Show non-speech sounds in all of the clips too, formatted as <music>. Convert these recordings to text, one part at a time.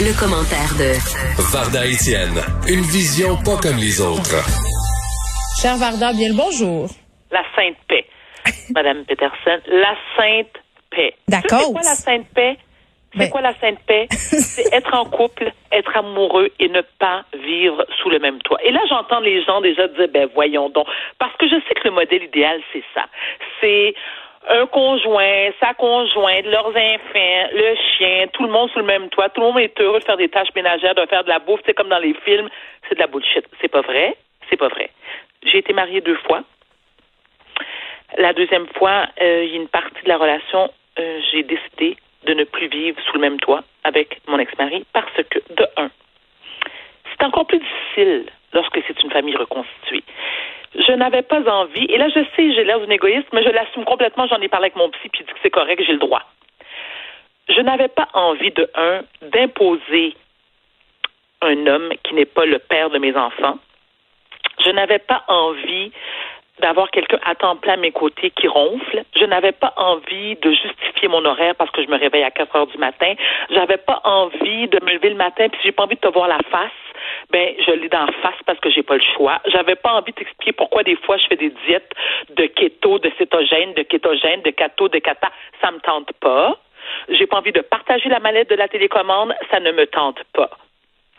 Le, commentaire de Varda Etienne, une vision pas comme les autres. Cher Varda, bien le bonjour. La sainte paix, <laughs> Madame Peterson. La sainte paix. D'accord. C'est quoi la sainte paix? C'est Ben- quoi la sainte paix? <laughs> C'est être en couple, être amoureux et ne pas vivre sous le même toit. Et là, j'entends les gens déjà dire, ben voyons donc. Parce que je sais que le modèle idéal, c'est ça. C'est un conjoint, sa conjointe, leurs enfants, le chien, tout le monde sous le même toit. Tout le monde est heureux de faire des tâches ménagères, de faire de la bouffe. C'est comme dans les films. C'est de la bullshit. C'est pas vrai. C'est pas vrai. J'ai été mariée deux fois. La deuxième fois, euh, il y a une partie de la relation, euh, j'ai décidé de ne plus vivre sous le même toit avec mon ex-mari parce que, de un, c'est encore plus difficile lorsque c'est une famille reconstituée. Je n'avais pas envie, et là je sais, j'ai l'air d'une égoïste, mais je l'assume complètement, j'en ai parlé avec mon psy, puis il dit que c'est correct, j'ai le droit. Je n'avais pas envie, de un, d'imposer un homme qui n'est pas le père de mes enfants. Je n'avais pas envie d'avoir quelqu'un à temps plein à mes côtés qui ronfle. Je n'avais pas envie de justifier mon horaire parce que je me réveille à 4 heures du matin. J'avais pas envie de me lever le matin puis j'ai pas envie de te voir la face, ben je l'ai dans la face parce que j'ai pas le choix. J'avais pas envie de t'expliquer pourquoi des fois je fais des diètes de keto, de cétogène, de kétogène, de cato, de kata. Ça me tente pas. J'ai pas envie de partager la mallette de la télécommande. Ça ne me tente pas.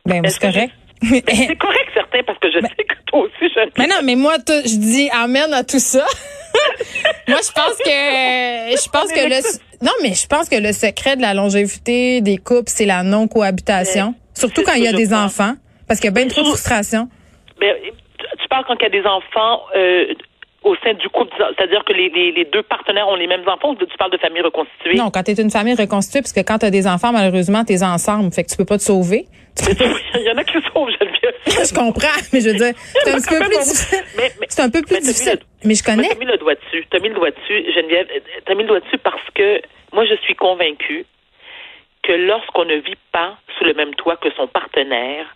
Ben, Est-ce c'est que correct. C'est correct, certain, parce que je sais que toi aussi, je Mais non, mais moi, je dis amen à tout ça. <laughs> moi, je pense que, je pense que le, non, mais je pense que le secret de la longévité des couples, c'est la non-cohabitation. Surtout c'est quand il y a des pense. enfants. Parce qu'il y a bien trop de Surtout- frustration. Ben, tu- tu parles quand il y a des enfants euh, au sein du couple, c'est-à-dire que les, les, les deux partenaires ont les mêmes enfants ou tu parles de famille reconstituée? Non, quand t'es une famille reconstituée, parce que quand t'as des enfants, malheureusement, t'es ensemble. Fait que tu peux pas te sauver. <laughs> Il y en a qui sont Geneviève. <laughs> je comprends, mais je veux dire, c'est un peu plus difficile. C'est un peu plus difficile. le- Mais je connais. T'as mis le doigt dessus. T'as mis le doigt dessus, Geneviève. T'as mis le doigt dessus parce que moi, je suis convaincue que lorsqu'on ne vit pas sous le même toit que son partenaire,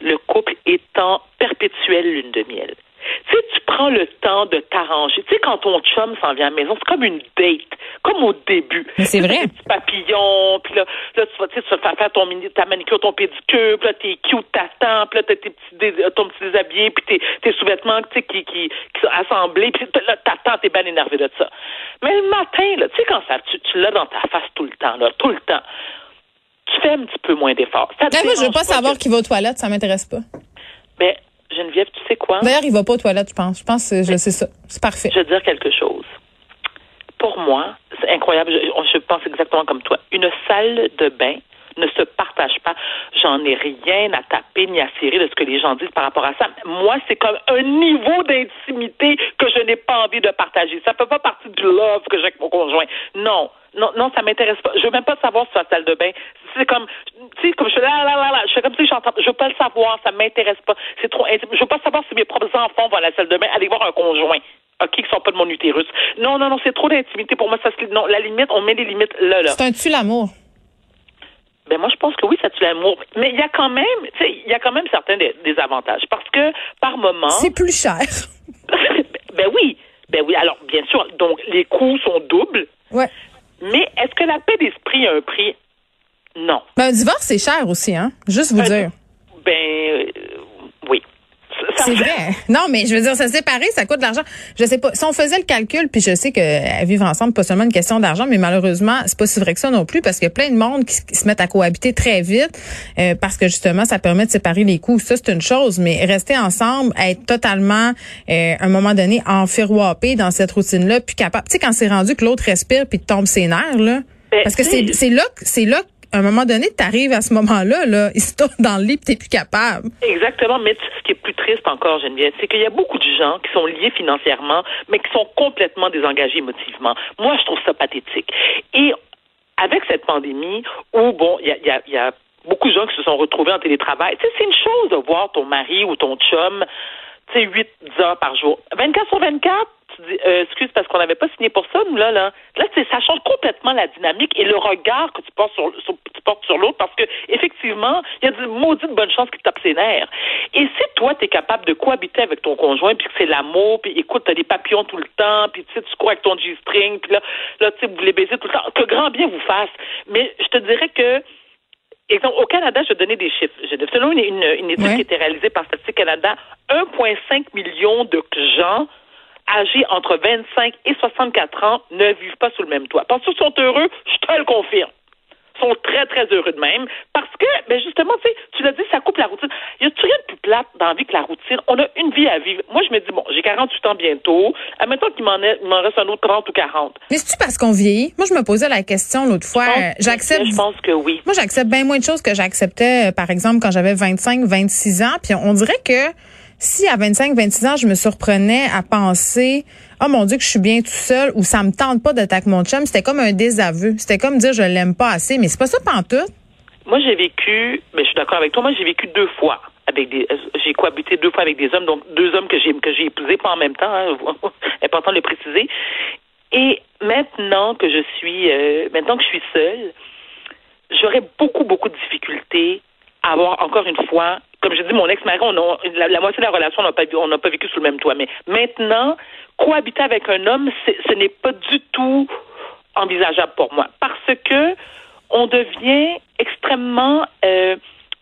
le couple est en perpétuelle lune de miel. Tu sais, tu prends le temps de t'arranger. Tu sais, quand ton chum s'en vient à la maison, c'est comme une date, comme au début. Mais c'est vrai. Des petits papillons, puis là, là, tu vas, tu sais, tu vas te faire faire ton mini, ta manicure, ton pédicure, puis là, t'es cute, t'attends, puis là, t'as tes petits, dé- ton petit déshabillé, puis tes, tes sous-vêtements, tu sais, qui, qui, qui sont assemblés, puis là, t'attends, t'es bien énervé de ça. Mais le matin, là, tu sais, quand ça, tu, tu l'as dans ta face tout le temps, là, tout le temps, tu fais un petit peu moins d'efforts. Ça te Là, moi, je veux pas savoir que- qui va aux toilettes, ça m'intéresse pas. Ben, Geneviève, tu sais quoi? D'ailleurs, il va pas aux toilettes, je pense. Je pense que je sais ça. C'est parfait. Je veux dire quelque chose. Pour moi, c'est incroyable. Je, je pense exactement comme toi. Une salle de bain ne se partage pas. J'en ai rien à taper ni à cirer de ce que les gens disent par rapport à ça. Moi, c'est comme un niveau d'intimité que je n'ai pas envie de partager. Ça fait pas partie du love que j'ai avec mon conjoint. Non. Non, non, ça m'intéresse pas. Je veux même pas savoir sur la salle de bain. C'est comme, tu sais, comme je fais là, là, là, là, je fais comme si j'entends. Je veux pas le savoir, ça m'intéresse pas. C'est trop intime. Je veux pas savoir si mes propres enfants vont à la salle de bain aller voir un conjoint. OK, qui sont pas de mon utérus. Non, non, non, c'est trop d'intimité pour moi. Ça, non, la limite, on met les limites là, là. C'est un tue l'amour. Ben moi, je pense que oui, ça tue l'amour. Mais il y a quand même, tu sais, il y a quand même certains des, des avantages. Parce que, par moment. C'est plus cher. <laughs> ben oui. Ben oui. Alors, bien sûr, donc, les coûts sont doubles. Ouais. Mais est-ce que la paix d'esprit a un prix? Non. Ben, un divorce, c'est cher aussi, hein. Juste vous Un- dire. Ben, euh, oui. Ça- ça- C'est vrai. Non, mais je veux dire, se séparer, ça coûte de l'argent. Je sais pas. Si on faisait le calcul, puis je sais que à vivre ensemble, pas seulement une question d'argent, mais malheureusement, c'est pas si vrai que ça non plus, parce qu'il y a plein de monde qui, se mettent à cohabiter très vite, euh, parce que justement, ça permet de séparer les coûts. Ça, c'est une chose, mais rester ensemble, être totalement, euh, à un moment donné, enferroapé dans cette routine-là, puis capable. Tu sais, quand c'est rendu que l'autre respire puis tombe ses nerfs, là. Ben, Parce que c'est c'est là, que- c'est là, qu'à un moment donné, t'arrives à ce moment-là, là, <laughs> il se tourne dans le lit, t'es plus capable. Exactement, mais tu ce qui est plus triste encore, Geneviève, c'est qu'il y a beaucoup de gens qui sont liés financièrement, mais qui sont complètement désengagés émotivement. Moi, je trouve ça pathétique. Et avec cette pandémie, où, bon, il y a, y a beaucoup de gens qui se sont retrouvés en télétravail, tu sais, c'est une chose de voir ton mari ou ton chum, tu sais, 8 heures par jour. 24 sur 24, tu dis, euh, excuse, parce qu'on n'avait pas signé pour ça, nous, là, là. Là, ça change complètement la dynamique et le regard que tu portes sur, sur- tu portes sur l'autre parce que, effectivement, il y a de maudites bonnes chances qu'il tape ses nerfs. Et si toi, tu es capable de cohabiter avec ton conjoint, puis que c'est l'amour, puis écoute, t'as des papillons tout le temps, puis tu sais, tu cours avec ton G-string, puis là, là, tu sais, vous voulez baiser tout le temps, que grand bien vous fasse. Mais je te dirais que exemple, au Canada, je vais donner des chiffres. Selon une, une, une étude Ouais. qui a été réalisée par Statistique Canada, 1,5 million de gens âgés entre 25 et 64 ans ne vivent pas sous le même toit. Penses-tu qu'ils sont heureux? Je te le confirme. Ils sont très, très heureux de même. Parce que, ben justement, tu sais, tu l'as dit, ça coupe la routine. Y a-tu rien de plus plate dans la vie que la routine? On a une vie à vivre. Moi, je me dis, bon, j'ai 48 ans bientôt. Admettons qu'il m'en, m'en reste un autre 30 ou 40. Mais c'est-tu parce qu'on vieillit? Moi, je me posais la question l'autre fois. Je pense que- J'accepte. Je pense que oui. Moi, j'accepte bien moins de choses que j'acceptais, par exemple, quand j'avais 25, 26 ans. Puis on dirait que si à 25, 26 ans, je me surprenais à penser, oh mon Dieu, que je suis bien tout seul ou ça me tente pas avec mon chum, c'était comme un désaveu. C'était comme dire je l'aime pas assez. Mais c'est pas ça pantoute. Moi, j'ai vécu, mais je suis d'accord avec toi, moi, j'ai vécu deux fois avec des, euh, j'ai cohabité deux fois avec des hommes, donc deux hommes que j'ai, que j'ai épousés, pas en même temps, hein, <laughs> important de le préciser. Et maintenant que je suis, euh, maintenant que je suis seule, j'aurais beaucoup, beaucoup de difficultés à avoir, encore une fois, comme je dis, mon ex-mari, on a, la, la moitié de la relation, on n'a pas, on n'a pas vécu sous le même toit. Mais maintenant, cohabiter avec un homme, ce n'est pas du tout envisageable pour moi. Parce que on devient extrêmement euh,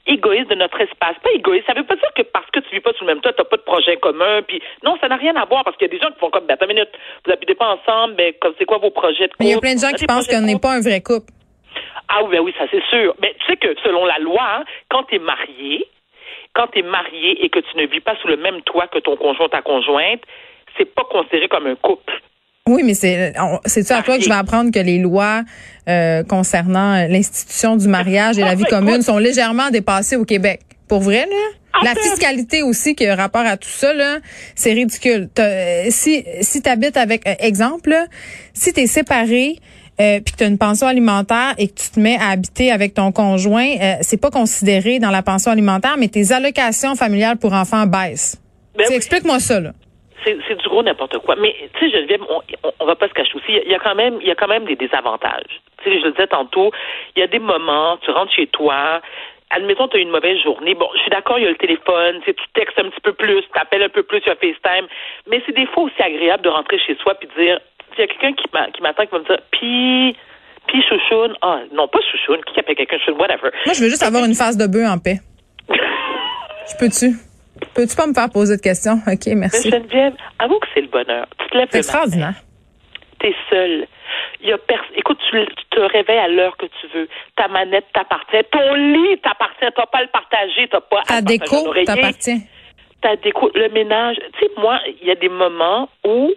égoïste de notre espace. Pas égoïste, ça veut pas dire que parce que tu vis pas sous le même toit, t'as pas de projet commun. Puis non, ça n'a rien à voir parce qu'il y a des gens qui font comme, ben, attends une minute, vous habitez pas ensemble, mais comme c'est quoi vos projets de couple? Mais il y a plein de gens qui pensent qu'on n'est pas un vrai couple. Ah oui, ben oui, ça c'est sûr. Mais tu sais que selon la loi, hein, quand tu es marié, quand tu es marié et que tu ne vis pas sous le même toit que ton conjoint ta conjointe, c'est pas considéré comme un couple. Oui, mais c'est c'est-tu à toi que je vais apprendre que les lois euh, concernant l'institution du mariage et la vie Ah, ben, commune sont légèrement dépassées au Québec. Pour vrai, là? La fiscalité aussi qui a rapport à tout ça, là, c'est ridicule. Euh, si si tu habites avec, euh, exemple, là, si tu es séparé, euh, puis que tu as une pension alimentaire et que tu te mets à habiter avec ton conjoint, euh, c'est pas considéré dans la pension alimentaire, mais tes allocations familiales pour enfants baissent. Ben Tu oui. Explique-moi ça, là. C'est du gros n'importe quoi. Mais tu sais, Geneviève, on, on, on va pas se cacher aussi. Il y a- quand même, il y a quand même des désavantages. Tu sais, je le disais tantôt, il y a des moments, tu rentres chez toi. Admettons, tu as une mauvaise journée. Bon, je suis d'accord, il y a le téléphone, tu sais, tu textes un petit peu plus, tu appelles un peu plus sur FaceTime. Mais c'est des fois aussi agréable de rentrer chez soi puis de dire, il y a quelqu'un qui m'a- qui m'attend, qui va me dire, puis, puis chouchoune. Ah, non, pas chouchoune, qui appelle quelqu'un chouchoune, whatever. Moi, je veux juste avoir une phase de bœuf en paix. <laughs> Je peux-tu? Peux-tu pas me faire poser de questions? OK, Mais merci. Geneviève, avoue que c'est le bonheur. Tu te lèves C'est extraordinaire. T'es seul. Il y a Écoute, tu, tu te réveilles à l'heure que tu veux. Ta manette t'appartient. Ton lit t'appartient. T'as pas à le partager. T'as pas à Ta partager déco t'appartient. Ta déco, le ménage. Tu sais, moi, il y a des moments où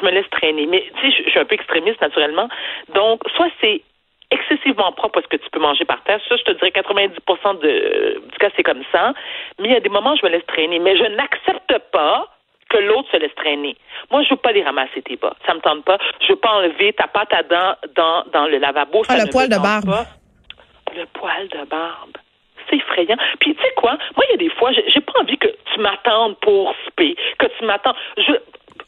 je me laisse traîner. Mais tu sais, je suis un peu extrémiste naturellement. Donc, soit c'est excessivement propre parce que tu peux manger par terre. Ça, je te dirais 90 de, du cas, c'est comme ça. Mais il y a des moments où je me laisse traîner. Mais je n'accepte pas que l'autre se laisse traîner. Moi, je veux pas les ramasser tes bas. Ça me tente pas. Je veux pas enlever ta pâte à dents dans, dans le lavabo. Ah, Ça le poil de barbe. pas. Le poil de barbe. C'est effrayant. Puis, tu sais quoi? Moi, il y a des fois, j'ai j'ai pas envie que tu m'attendes pour souper, que tu m'attends. Je,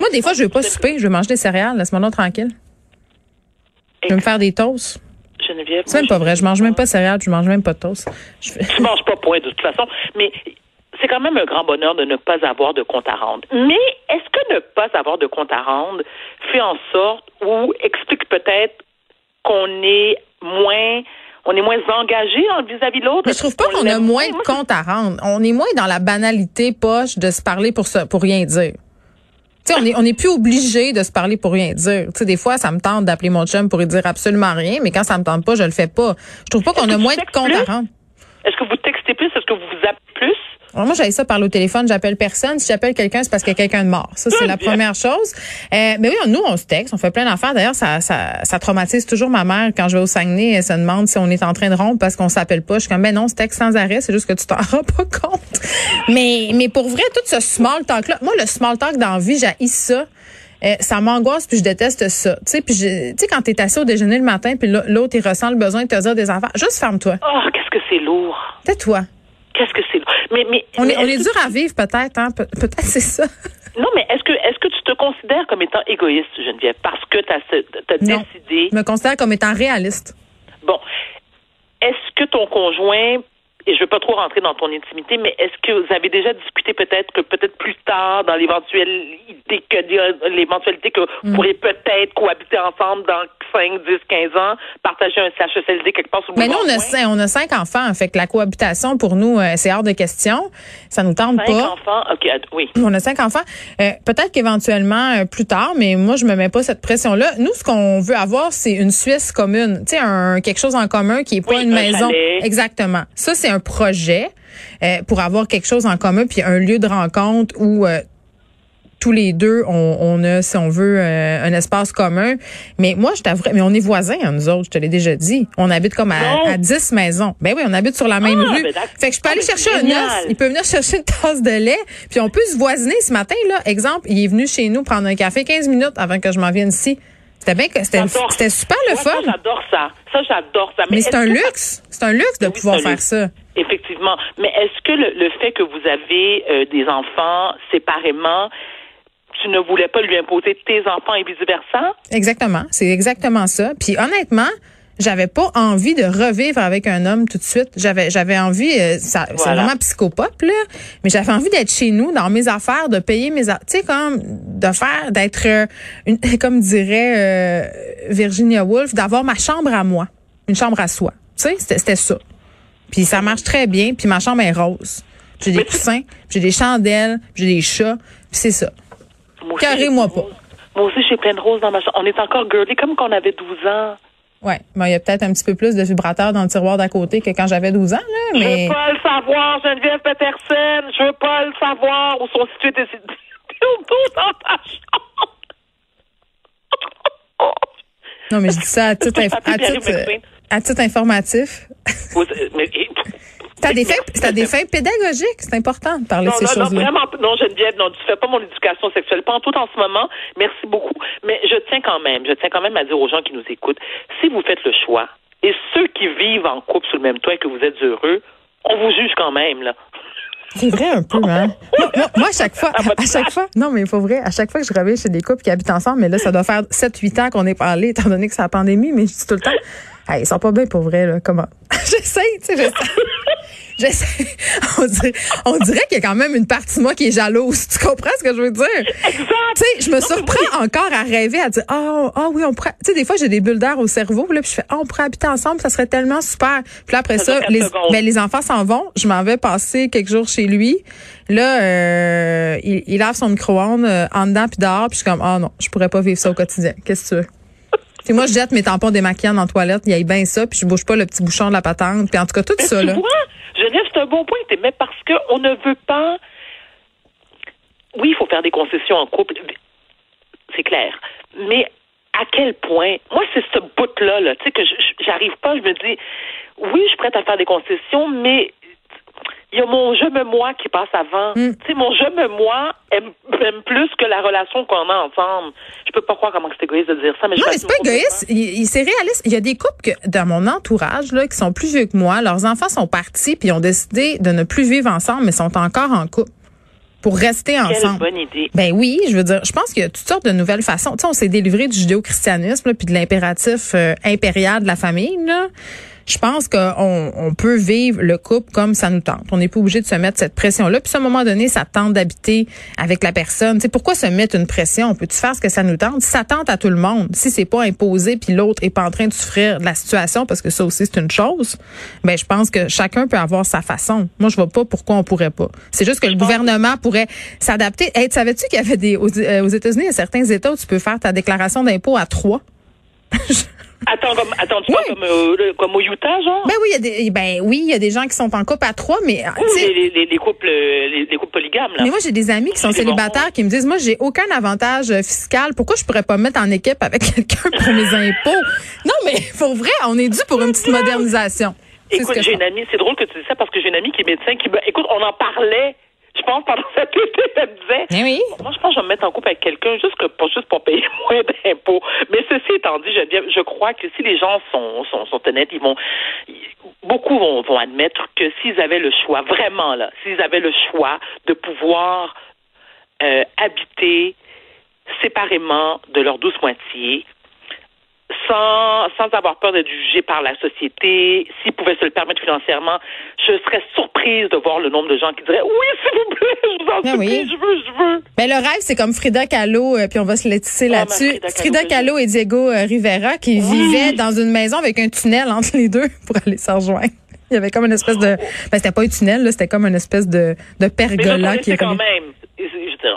Moi, des fois, je veux pas souper. Je veux manger des céréales. Laisse-moi tranquille. Je veux me faire des toasts. Geneviève. C'est même pas vrai. Je mange même pas de céréales. Je mange même pas de toast. Je tu manges pas point de toute façon, mais c'est quand même un grand bonheur de ne pas avoir de compte à rendre. Mais est-ce que ne pas avoir de compte à rendre fait en sorte ou explique peut-être qu'on est moins on est moins engagé en vis-à-vis de l'autre? Mais je trouve pas qu'on a moins de compte à rendre. On est moins dans la banalité poche de se parler pour ça, pour rien dire. Tu sais, on est, on est plus obligé de se parler pour rien dire. Tu sais, des fois, ça me tente d'appeler mon chum pour lui dire absolument rien, mais quand ça me tente pas, je le fais pas. Je trouve pas qu'on a moins de compte à rendre. Est-ce que vous textez plus? Est-ce que vous vous appelez? Alors moi, j'avais ça par le téléphone, j'appelle personne. Si j'appelle quelqu'un, c'est parce qu'il y a quelqu'un de mort. Ça, c'est la première chose. Euh, mais oui, nous, on se texte, on fait plein d'affaires. D'ailleurs, ça, ça, ça traumatise toujours ma mère quand je vais au Saguenay. Elle se demande si on est en train de rompre parce qu'on s'appelle pas. Je suis comme, ben non, on se texte sans arrêt. C'est juste que tu t'en <laughs> rends pas compte. Mais, mais pour vrai, tout ce small talk-là, moi, le small talk dans la vie, j'haïs ça. Euh, ça m'angoisse puis je déteste ça. Tu sais, puis tu sais quand t'es assis au déjeuner le matin puis l'autre il ressent le besoin de te dire des affaires, juste ferme-toi. Oh, qu'est-ce que c'est lourd. Tais-toi. Qu'est-ce que c'est? Mais, mais, On mais est, on est-ce est dur à vivre peut-être, hein? Pe- Peut-être c'est ça. <laughs> Non, mais est-ce que est-ce que tu te considères comme étant égoïste, Geneviève, parce que tu as, Non. décidé? Je me considère comme étant réaliste. Bon, est-ce que ton conjoint et je veux pas trop rentrer dans ton intimité, mais est-ce que vous avez déjà discuté peut-être que peut-être plus tard, dans l'éventualité que l'éventualité que vous mm. pourriez peut-être cohabiter ensemble dans 5, 10, 15 ans, partager un CHSLD quelque part sur le Mais nous, on a, on a cinq enfants. Fait que la cohabitation, pour nous, euh, c'est hors de question. Ça nous tente pas. Cinq enfants? OK, oui. On a cinq enfants. Euh, peut-être qu'éventuellement, euh, plus tard, mais moi, je me mets pas cette pression-là. Nous, ce qu'on veut avoir, c'est une Suisse commune. Tu sais, quelque chose en commun qui est pas une maison. Exactement. Ça, c'est un projet. pour avoir quelque chose en commun puis un lieu de rencontre où tous les deux, on, on, a, si on veut, euh, un espace commun. Mais moi, je t'avouerais, mais on est voisins, hein, nous autres, je te l'ai déjà dit. On habite comme à, à 10 maisons. Ben oui, on habite sur la même ah, rue. Ben fait que je peux aller chercher un os. Il peut venir <laughs> chercher une tasse de lait. Puis on peut se voisiner ce matin, là. Exemple, il est venu chez nous prendre un café 15 minutes avant que je m'en vienne ici. C'était bien c'était c'était super le fun. Ça j'adore ça. Ça j'adore ça. Mais, c'est un luxe. C'est un luxe de pouvoir faire ça. Effectivement. Mais est-ce que le, fait que vous avez euh, des enfants séparément tu ne voulais pas lui imposer tes enfants et vice-versa? Exactement. C'est exactement ça. Puis honnêtement, j'avais pas envie de revivre avec un homme tout de suite. J'avais j'avais envie euh, ça c'est vraiment psychopop là, mais j'avais envie d'être chez nous dans mes affaires, de payer mes tu sais comme de faire d'être euh, <laughs> comme dirait euh, Virginia Woolf, d'avoir ma chambre à moi, une chambre à soi. Tu sais, c'était ça. Puis ça marche très bien, puis ma chambre est rose. J'ai des coussins, j'ai des chandelles, j'ai des chats, puis c'est ça. Carré-moi pas. Moi aussi, j'ai plein de roses dans ma chambre. On est encore girly comme quand on avait 12 ans. Oui, mais il y a peut-être un petit peu plus de vibrateurs dans le tiroir d'à côté que quand j'avais 12 ans, là, mais... Je veux pas le savoir, Geneviève Peterson. Je veux pas le savoir où sont situés tes... <laughs> dans ta chambre? Non, mais je dis ça à <laughs> tout, à, à tout informatif. mais, T'as des fins, des fins pédagogiques, c'est important de parler de ces choses-là. Non, vraiment, non, Geneviève, non, tu fais pas mon éducation sexuelle, pas en tout en ce moment. Merci beaucoup, mais je tiens quand même, je tiens quand même à dire aux gens qui nous écoutent, si vous faites le choix, et ceux qui vivent en couple sous le même toit et que vous êtes heureux, on vous juge quand même, là. C'est vrai un peu, hein? <laughs> moi, à chaque fois, à chaque fois, non, mais il faut vrai, à chaque fois que je reviens chez des couples qui habitent ensemble, mais là, ça doit faire 7-8 ans qu'on est parlé, étant donné que c'est la pandémie, mais je dis tout le temps, hey, ils sont pas bien pour vrai, là, comment? <laughs> j'essaie, tu sais, <laughs> j'essaie. <laughs> on dirait, on dirait qu'il y a quand même une partie de moi qui est jalouse. Tu comprends ce que je veux dire? Exact. Tu sais, je me surprends encore à rêver, à dire, ah, oh, oui, on pourrait, tu sais, des fois, j'ai des bulles d'air au cerveau, là, puis je fais, oh, on pourrait habiter ensemble, ça serait tellement super. Puis après ça, les, ben, les enfants s'en vont. Je m'en vais passer quelques jours chez lui. Là, euh, il, il lave son micro-ondes euh, en dedans puis dehors, puis je suis comme, oh non, je pourrais pas vivre ça au quotidien. Qu'est-ce que tu veux? Si moi, je jette mes tampons démaquillants dans la toilette, il y a bien ça, puis je bouge pas le petit bouchon de la patente. Puis en tout cas, tout ça, là. Genève, c'est un bon point, mais parce qu'on ne veut pas. Oui, il faut faire des concessions en couple, c'est clair. Mais à quel point, moi, c'est ce bout-là, là, tu sais, que j'arrive pas, je me dis, oui, je suis prête à faire des concessions, mais il y a mon je me moi qui passe avant. Hmm. Tu sais, mon je me moi aime, plus que la relation qu'on a ensemble. Je peux pas croire comment c'est égoïste de dire ça, mais non, c'est pas égoïste. C'est réaliste. Il y a des couples que, dans mon entourage là, qui sont plus vieux que moi. Leurs enfants sont partis puis ont décidé de ne plus vivre ensemble, mais sont encore en couple pour rester ensemble. Quelle bonne idée. Ben oui, je veux dire, je pense qu'il y a toutes sortes de nouvelles façons. Tu sais, on s'est délivré du judéo-christianisme puis de l'impératif euh, impérial de la famille là je pense qu'on on peut vivre le couple comme ça nous tente. On n'est pas obligé de se mettre cette pression-là. Puis à un moment donné, ça tente d'habiter avec la personne. Tu sais, pourquoi se mettre une pression? On peut-tu faire ce que ça nous tente? Ça tente à tout le monde, si c'est pas imposé, puis l'autre est pas en train de souffrir de la situation, parce que ça aussi, c'est une chose, ben je pense que chacun peut avoir sa façon. Moi, je vois pas pourquoi on pourrait pas. C'est juste que le gouvernement pourrait s'adapter. Hey, savais-tu qu'il y avait des... Aux, euh, États-Unis, il y a certains États où tu peux faire ta déclaration d'impôt à trois? <laughs> Attends, comme, attends, tu comme, euh, comme au Utah, genre? Ben oui, il y a des, ben oui, il y a des gens qui sont en couple à trois, mais. les, les, les, couples, les, les, couples polygames, là. Mais moi, j'ai des amis qui sont célibataires qui me disent, moi, j'ai aucun avantage euh, fiscal. Pourquoi je pourrais pas me mettre en équipe avec <laughs> quelqu'un pour mes impôts? Non, mais pour vrai, on est dû pour une petite modernisation. Écoute, j'ai une amie, c'est drôle que tu dis ça parce que j'ai une amie qui est médecin qui, écoute, on en parlait je pense, pendant <laughs> cette été, elle me disait, eh oui. moi, je pense que je vais me mettre en couple avec quelqu'un juste, que, pour, juste pour payer <laughs> moins d'impôts. Mais ceci étant dit, je, je crois que si les gens sont, sont, sont honnêtes, ils vont, beaucoup vont, vont admettre que s'ils avaient le choix, vraiment là, s'ils avaient le choix de pouvoir euh, habiter séparément de leur douce moitié, sans, sans avoir peur d'être jugé par la société, s'ils pouvaient se le permettre financièrement, je serais surprise de voir le nombre de gens qui diraient oui, s'il vous plaît, je vous en Ben supplie, oui. je veux, je veux. Ben, le rêve, c'est comme Frida Kahlo, euh, puis on va se laisser Ah, là-dessus. Frida Kahlo, Kahlo et Diego euh, Rivera qui vivaient dans une maison avec un tunnel entre les deux pour aller se rejoindre. <laughs> Il y avait comme une espèce de... Ben, c'était pas un tunnel, là, c'était comme une espèce de, de Mais pergola je qui connaissais quand même.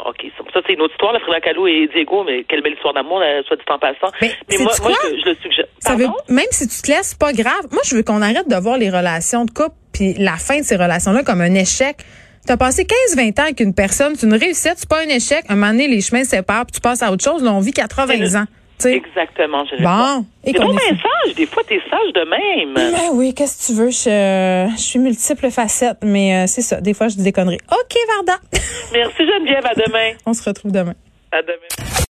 OK, ça, c'est une autre histoire, la Frida Kahlo et Diego, mais quelle belle histoire d'amour, soit dit en passant. Mais mais moi, je, je le suggère. Ça veut, même si tu te laisses, pas grave. Moi, je veux qu'on arrête de voir les relations de couple puis la fin de ces relations-là comme un échec. Tu as passé 15-20 ans avec une personne, c'est une réussite, c'est pas un échec. Un moment donné, les chemins se séparent, puis tu passes à autre chose. Là, on vit 80 ans. Exactement, je Bon. Et Et qu'on donc, est ben, sage, des fois, t'es sage de même. Ben oui, qu'est-ce que tu veux? Je, je suis multiple facette, mais euh, c'est ça. Des fois, je dis des conneries. OK, Varda. <laughs> Merci Geneviève, à demain. On se retrouve demain. À demain.